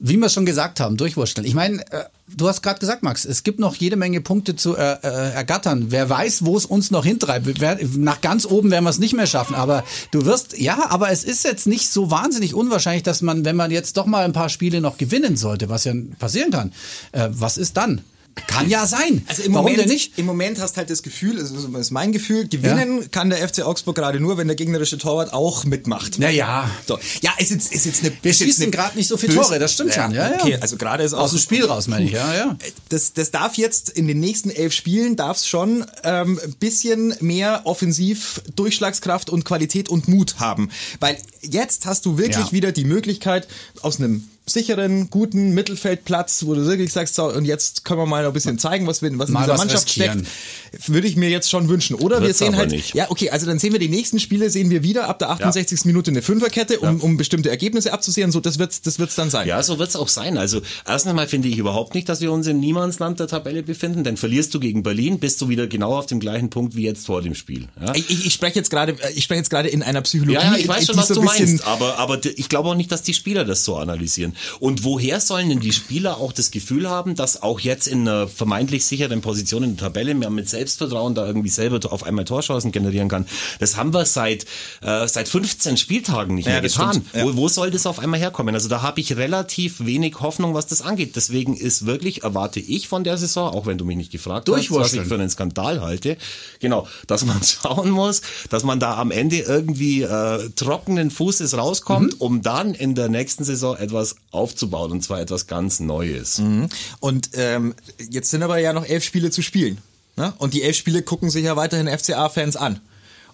Wie wir schon gesagt haben, durchwursteln. Ich meine, äh, du hast gerade gesagt, Max, es gibt noch jede Menge Punkte zu äh, äh, ergattern. Wer weiß, wo es uns noch hintreibt. Wer, nach ganz oben werden wir es nicht mehr schaffen. Aber du wirst, ja, aber es ist jetzt nicht so wahnsinnig unwahrscheinlich, dass man, wenn man jetzt doch mal ein paar Spiele noch gewinnen sollte, was ja passieren kann, äh, was ist dann? Kann ja sein. Also im Warum Moment, denn nicht? Im Moment hast halt das Gefühl, das ist mein Gefühl, gewinnen ja. kann der FC Augsburg gerade nur, wenn der gegnerische Torwart auch mitmacht. Naja. So. Ja, ist jetzt, ist jetzt eine. Wir schießen gerade nicht so viele Tore, das stimmt ja, schon. Ja, okay, also gerade ist auch. Aus dem Spiel raus, meine ich, ja, ja. Das, das darf jetzt in den nächsten elf Spielen, darf es schon ähm, ein bisschen mehr offensiv Durchschlagskraft und Qualität und Mut haben. Weil jetzt hast du wirklich wieder die Möglichkeit, aus einem sicheren, guten Mittelfeldplatz, wo du wirklich sagst, so, und jetzt können wir mal ein bisschen zeigen, was, wir, was in dieser Mannschaft riskieren. steckt, würde ich mir jetzt schon wünschen. Oder Wird's wir sehen halt, nicht. ja, okay, also dann sehen wir die nächsten Spiele, sehen wir wieder ab der 68. Ja. Minute eine Fünferkette, um, ja. um bestimmte Ergebnisse abzusehen. So, das wird's, das wird's dann sein. Ja, so wird's auch sein. Also, erst einmal finde ich überhaupt nicht, dass wir uns im Niemandsland der Tabelle befinden, denn verlierst du gegen Berlin, bist du wieder genau auf dem gleichen Punkt wie jetzt vor dem Spiel. Ja? Ich, ich, ich spreche jetzt gerade, ich spreche jetzt gerade in einer Psychologie. Ja, ich weiß schon, was so du meinst, aber, aber ich glaube auch nicht, dass die Spieler das so analysieren. Und woher sollen denn die Spieler auch das Gefühl haben, dass auch jetzt in einer vermeintlich sicheren Position in der Tabelle man mit Selbstvertrauen da irgendwie selber auf einmal Torchancen generieren kann? Das haben wir seit, äh, seit 15 Spieltagen nicht ja, mehr getan. Ja. Wo, wo soll das auf einmal herkommen? Also da habe ich relativ wenig Hoffnung, was das angeht. Deswegen ist wirklich, erwarte ich von der Saison, auch wenn du mich nicht gefragt hast, was ich für einen Skandal halte, genau, dass man schauen muss, dass man da am Ende irgendwie äh, trockenen Fußes rauskommt, mhm. um dann in der nächsten Saison etwas aufzubauen und zwar etwas ganz Neues. Mhm. Und ähm, jetzt sind aber ja noch elf Spiele zu spielen. Ne? Und die elf Spiele gucken sich ja weiterhin FCA-Fans an.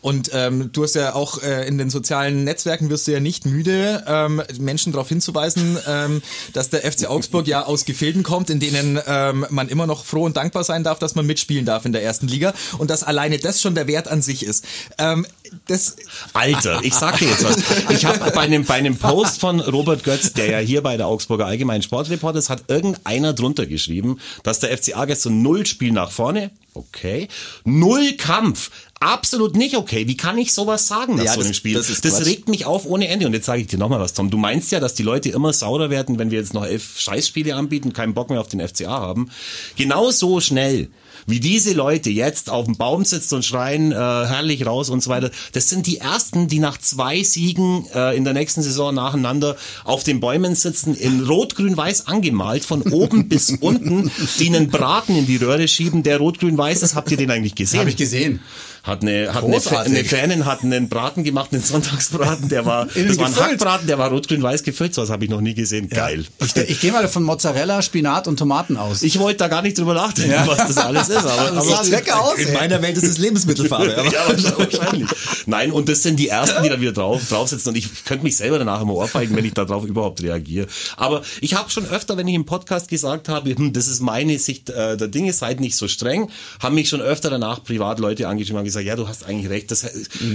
Und ähm, du hast ja auch äh, in den sozialen Netzwerken wirst du ja nicht müde, ähm, Menschen darauf hinzuweisen, ähm, dass der FC Augsburg ja aus Gefilden kommt, in denen ähm, man immer noch froh und dankbar sein darf, dass man mitspielen darf in der ersten Liga und dass alleine das schon der Wert an sich ist. Ähm, das Alter, ich sag dir jetzt was. Ich habe bei einem, bei einem Post von Robert Götz, der ja hier bei der Augsburger Allgemeinen Sportreporter ist, hat irgendeiner drunter geschrieben, dass der FCA gestern null Spiel nach vorne, okay, null Kampf, absolut nicht okay. Wie kann ich sowas sagen nach ja, so einem Spiel? Das, das regt mich auf ohne Ende. Und jetzt sage ich dir nochmal was, Tom. Du meinst ja, dass die Leute immer saurer werden, wenn wir jetzt noch elf Scheißspiele anbieten, keinen Bock mehr auf den FCA haben. Genau so schnell wie diese Leute jetzt auf dem Baum sitzen und schreien, äh, herrlich raus und so weiter, das sind die ersten, die nach zwei Siegen äh, in der nächsten Saison nacheinander auf den Bäumen sitzen, in rot-grün-weiß angemalt, von oben bis unten, die einen Braten in die Röhre schieben, der rot-grün-weiß ist. Habt ihr den eigentlich gesehen? Habe ich gesehen hat eine, hat eine, eine Fanin hat einen Braten gemacht, einen Sonntagsbraten, der war, das war ein Hackbraten, der war rot-grün-weiß gefüllt, so was habe ich noch nie gesehen. Ja. Geil. Ich, ich gehe mal von Mozzarella, Spinat und Tomaten aus. Ich wollte da gar nicht drüber nachdenken, ja. was das alles ist. Aber, Das sah lecker aus, In ey. meiner Welt ist es Lebensmittelfarbe. Aber ja, wahrscheinlich. Nein, und das sind die ersten, die da wieder drauf, draufsitzen. Und ich könnte mich selber danach immer ohrfeigen, wenn ich darauf überhaupt reagiere. Aber ich habe schon öfter, wenn ich im Podcast gesagt habe, hm, das ist meine Sicht äh, der Dinge, seid nicht so streng, haben mich schon öfter danach privat Leute angeschrieben gesagt, ja, du hast eigentlich recht, das,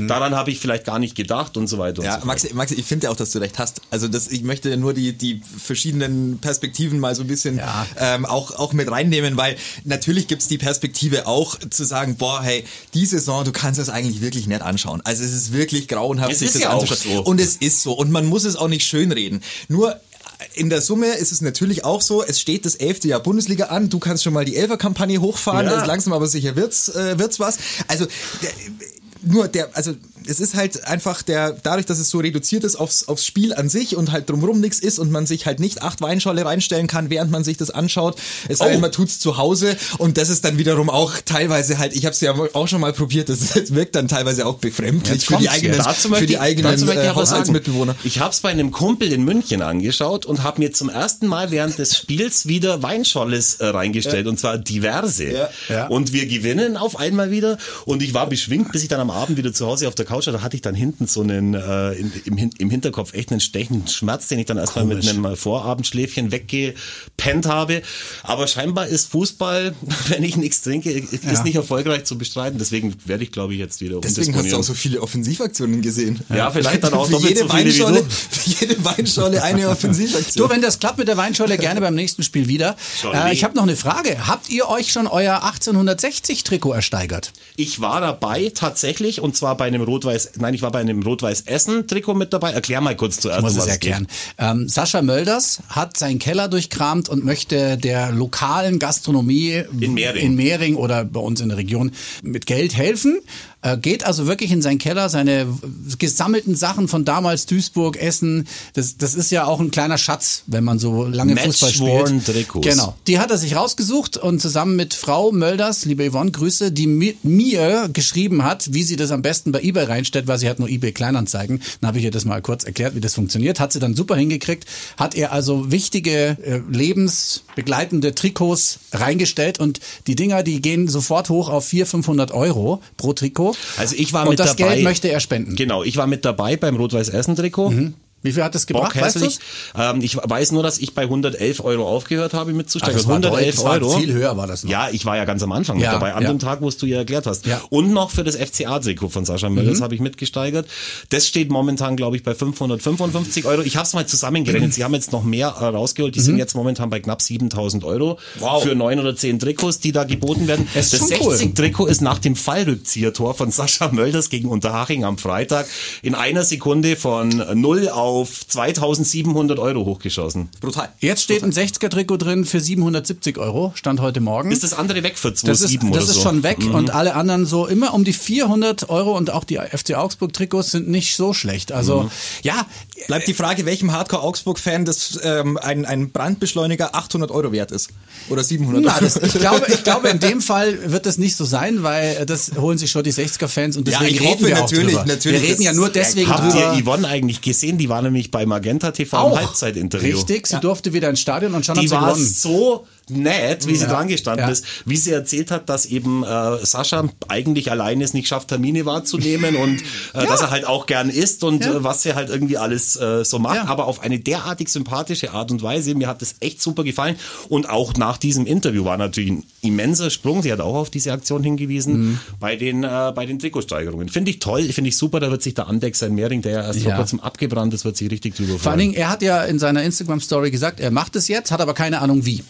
daran habe ich vielleicht gar nicht gedacht und so weiter. und Ja, so fort. Maxi, Maxi, ich finde ja auch, dass du recht hast. Also das, ich möchte nur die, die verschiedenen Perspektiven mal so ein bisschen Ja. ähm, auch, auch mit reinnehmen, weil natürlich gibt's die Perspektive auch zu sagen, boah, hey, die Saison, du kannst das eigentlich wirklich nicht anschauen. Also es ist wirklich grauenhaft, Es sich das ja anzuschauen. so. Und es ist so. Und man muss es auch nicht schönreden. Nur in der Summe ist es natürlich auch so, es steht das elfte Jahr Bundesliga an, du kannst schon mal die Elfer-Kampagne hochfahren, Ja. langsam aber sicher wird's, äh, wird's was. Also der, nur der, also es ist halt einfach der, dadurch, dass es so reduziert ist aufs, aufs Spiel an sich und halt drumrum nichts ist und man sich halt nicht acht Weinschorle reinstellen kann, während man sich das anschaut. Es sei Oh. denn, man tut's zu Hause und das ist dann wiederum auch teilweise halt, ich habe es ja auch schon mal probiert, das wirkt dann teilweise auch befremdlich für die eigenen, für die ich, eigenen äh, Haushaltsmitbewohner. ich habe es bei einem Kumpel in München angeschaut und habe mir zum ersten Mal während des Spiels wieder Weinscholles äh, reingestellt und zwar diverse. Ja. Ja. Und wir gewinnen auf einmal wieder und ich war beschwingt, bis ich dann am Abend wieder zu Hause auf der Couch war. Da hatte ich dann hinten so einen äh, in, im, im Hinterkopf echt einen stechenden Schmerz, den ich dann erstmal mit einem Vorabendschläfchen weggepennt habe. Aber scheinbar ist Fußball, wenn ich nichts trinke, ist Ja. nicht erfolgreich zu bestreiten. Deswegen werde ich, glaube ich, jetzt wieder Deswegen hast du auch so viele Offensivaktionen gesehen. Ja, vielleicht dann auch für doppelt jede so viele wie Weinschorle, du. Für jede Weinschorle eine Offensivaktion. Du, wenn das klappt mit der Weinschorle, gerne beim nächsten Spiel wieder. Äh, ich habe noch eine Frage. Habt ihr euch schon euer 1860-Trikot ersteigert? Ich war dabei tatsächlich und zwar bei einem Rot-Weiß, nein, ich war bei einem Rot-Weiß-Essen-Trikot mit dabei. Erklär mal kurz zuerst, Ich muss es was erklären. Ähm, Sascha Mölders hat seinen Keller durchkramt und möchte der lokalen Gastronomie In Mehring. in Mehring oder bei uns in der Region mit Geld helfen. Äh, geht also wirklich in seinen Keller, seine gesammelten Sachen von damals Duisburg, Essen. Das, das ist ja auch ein kleiner Schatz, wenn man so lange Fußball Match-worn spielt. Trikots. Genau. Die hat er sich rausgesucht und zusammen mit Frau Mölders, liebe Yvonne, Grüße, die mi mir geschrieben hat, wie sie das am besten bei eBay reinstellt, weil sie hat nur eBay Kleinanzeigen. Dann habe ich ihr das mal kurz erklärt, wie das funktioniert. Hat sie dann super hingekriegt. Hat er also wichtige äh, lebensbegleitende Trikots reingestellt und die Dinger, die gehen sofort hoch auf 400, 500 Euro pro Trikot. Also ich war und mit das dabei. Geld möchte er spenden. Genau, ich war mit dabei beim Rot-Weiß-Essen-Trikot. Wie viel hat das gebracht? Weißt du's? Ähm, ich weiß nur, dass ich bei 111 Euro aufgehört habe mitzusteigen. Ach, das war 111 deutlich, das war Euro. viel höher war das noch. Ja, ich war ja ganz am Anfang Ja, dabei, an ja. dem Tag, wo es du ja erklärt hast. Ja. Und noch für das FCA-Trikot von Sascha Mhm. Mölders habe ich mitgesteigert. Das steht momentan, glaube ich, bei 555 Euro. Ich habe es mal zusammengerechnet. Sie haben jetzt noch mehr äh, rausgeholt. Die Mhm. sind jetzt momentan bei knapp 7000 Euro für neun oder zehn Trikots, die da geboten werden. Das ist das schon cool. 60-Trikot ist nach dem Fallrückziehertor von Sascha Mölders gegen Unterhaching am Freitag in einer Sekunde von 0 auf 2700 Euro hochgeschossen. Brutal. Jetzt steht ein 60er-Trikot drin für 770 Euro, stand heute Morgen. Ist das andere weg für das ist, 2,7 oder das ist so? schon weg Mhm. und alle anderen so immer um die 400 Euro und auch die FC Augsburg Trikots sind nicht so schlecht. Also Mhm. ja, Bleibt die Frage, welchem Hardcore-Augsburg-Fan das ähm, ein, ein Brandbeschleuniger 800 Euro wert ist. Oder 700 na, Euro. das, ich, glaube, ich glaube, in dem Fall wird das nicht so sein, weil äh, das holen sich schon die 60er-Fans und Ja, deswegen ich reden hoffe wir auch natürlich, drüber. natürlich, wir reden ja nur deswegen Habt drüber. ihr Yvonne eigentlich gesehen? Die war nämlich bei Magenta TV im Halbzeitinterview. Richtig, sie durfte wieder ins Stadion und schon Die hat sie war gewonnen. so nett, wie sie Ja. dran gestanden Ja. ist, wie sie erzählt hat, dass eben äh, Sascha eigentlich alleine es nicht schafft, Termine wahrzunehmen und äh, dass er halt auch gern isst und Ja. äh, was er halt irgendwie alles äh, so macht, Ja. aber auf eine derartig sympathische Art und Weise. Mir hat das echt super gefallen und auch nach diesem Interview war natürlich ein immenser Sprung. Sie hat auch auf diese Aktion hingewiesen Mhm. bei den äh, bei den Trikotsteigerungen. Finde ich toll, finde ich super. Da wird sich der Andex sein Mehring, der ja erst vor Ja. kurzem abgebrannt ist, wird sich richtig drüber freuen. Vor allen Dingen, er hat ja in seiner Instagram-Story gesagt, er macht es jetzt, hat aber keine Ahnung wie.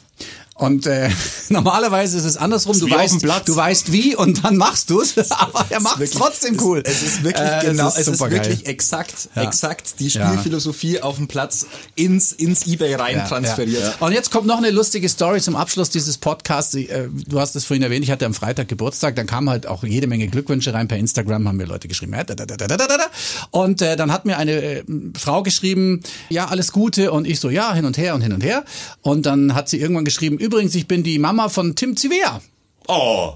Und äh, normalerweise ist es andersrum. Du weißt, du weißt wie und dann machst du es, aber er macht es trotzdem cool. Es ist wirklich Äh, genau, es es ist ist, supergeil. wirklich exakt, Ja. exakt die Ja. Spielphilosophie auf dem Platz ins, ins Ebay rein Ja, transferiert. ja. Und jetzt kommt noch eine lustige Story zum Abschluss dieses Podcasts. Äh, Du hast es vorhin erwähnt, ich hatte am Freitag Geburtstag, dann kamen halt auch jede Menge Glückwünsche rein per Instagram, haben mir Leute geschrieben. ja. Und äh, dann hat mir eine äh, Frau geschrieben, ja, alles Gute. Und ich so, ja, hin und her und hin und her. Und dann hat sie irgendwann geschrieben, übrigens, ich bin die Mama von Tim Zivea. Oh,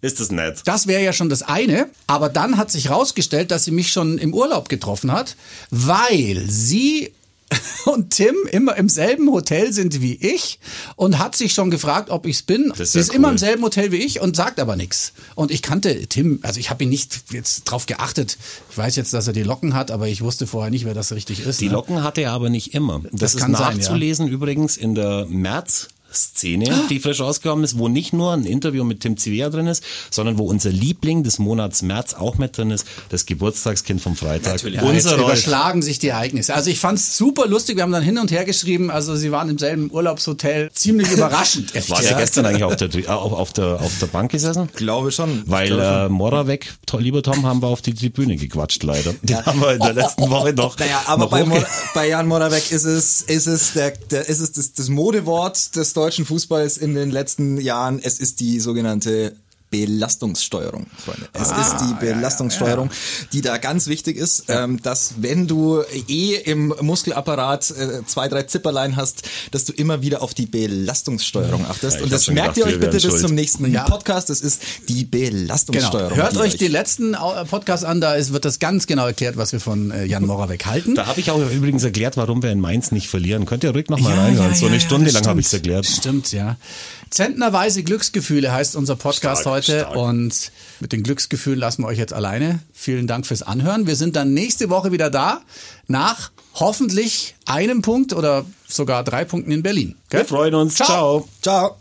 ist das nett. Das wäre ja schon das eine. Aber dann hat sich rausgestellt, dass sie mich schon im Urlaub getroffen hat, weil sie und Tim immer im selben Hotel sind wie ich und hat sich schon gefragt, ob ich's bin. ist Sie ja ist immer cool. im selben Hotel wie ich und sagt aber nichts. Und ich kannte Tim, also ich habe ihn nicht jetzt drauf geachtet. Ich weiß jetzt, dass er die Locken hat, aber ich wusste vorher nicht, wer das richtig ist. Die ne? Locken hatte er aber nicht immer. Das, Das kann ist sein, ja. nachzulesen übrigens in der März. Szene, die frisch rausgekommen ist, wo nicht nur ein Interview mit Tim Zivea drin ist, sondern wo unser Liebling des Monats März auch mit drin ist, das Geburtstagskind vom Freitag. Natürlich. Ja, Unser überschlagen sich die Ereignisse. Also ich fand's super lustig. Wir haben dann hin und her geschrieben. Also sie waren im selben Urlaubshotel. Ziemlich überraschend. War gesagt. gestern eigentlich auf der, auf, auf der, auf der Bank gesessen? Glaube schon. Weil Glaube schon. äh, Moravec, to, lieber Tom, haben wir auf die Tribüne gequatscht, leider. Den haben wir in der letzten Woche noch. Naja, aber noch bei, Mor bei Jan Moravec ist es, ist es, der, der, ist es das, das Modewort des deutschen Fußballs in den letzten Jahren. Es ist die sogenannte Belastungssteuerung, Freunde. Es ist die Belastungssteuerung, die da ganz wichtig ist, ähm, dass wenn du eh im Muskelapparat äh, zwei, drei Zipperlein hast, dass du immer wieder auf die Belastungssteuerung achtest. Ja, Und das merkt gedacht, ihr euch bitte bis zum nächsten Ja. Podcast. Das ist die Belastungssteuerung. Genau. Hört die euch die letzten Au- Podcasts an, da ist, wird das ganz genau erklärt, was wir von äh, Jan Moravec halten. Da habe ich auch übrigens erklärt, warum wir in Mainz nicht verlieren. Könnt ihr ruhig noch mal Ja, reinhören. ja, so ja, eine ja, Stunde lang habe ich es erklärt. Stimmt, ja. Zentnerweise Glücksgefühle heißt unser Podcast Stark, heute stark. und mit den Glücksgefühlen lassen wir euch jetzt alleine. Vielen Dank fürs Anhören. Wir sind dann nächste Woche wieder da nach hoffentlich einem Punkt oder sogar drei Punkten in Berlin. Gell? Wir freuen uns. Ciao. Ciao. Ciao.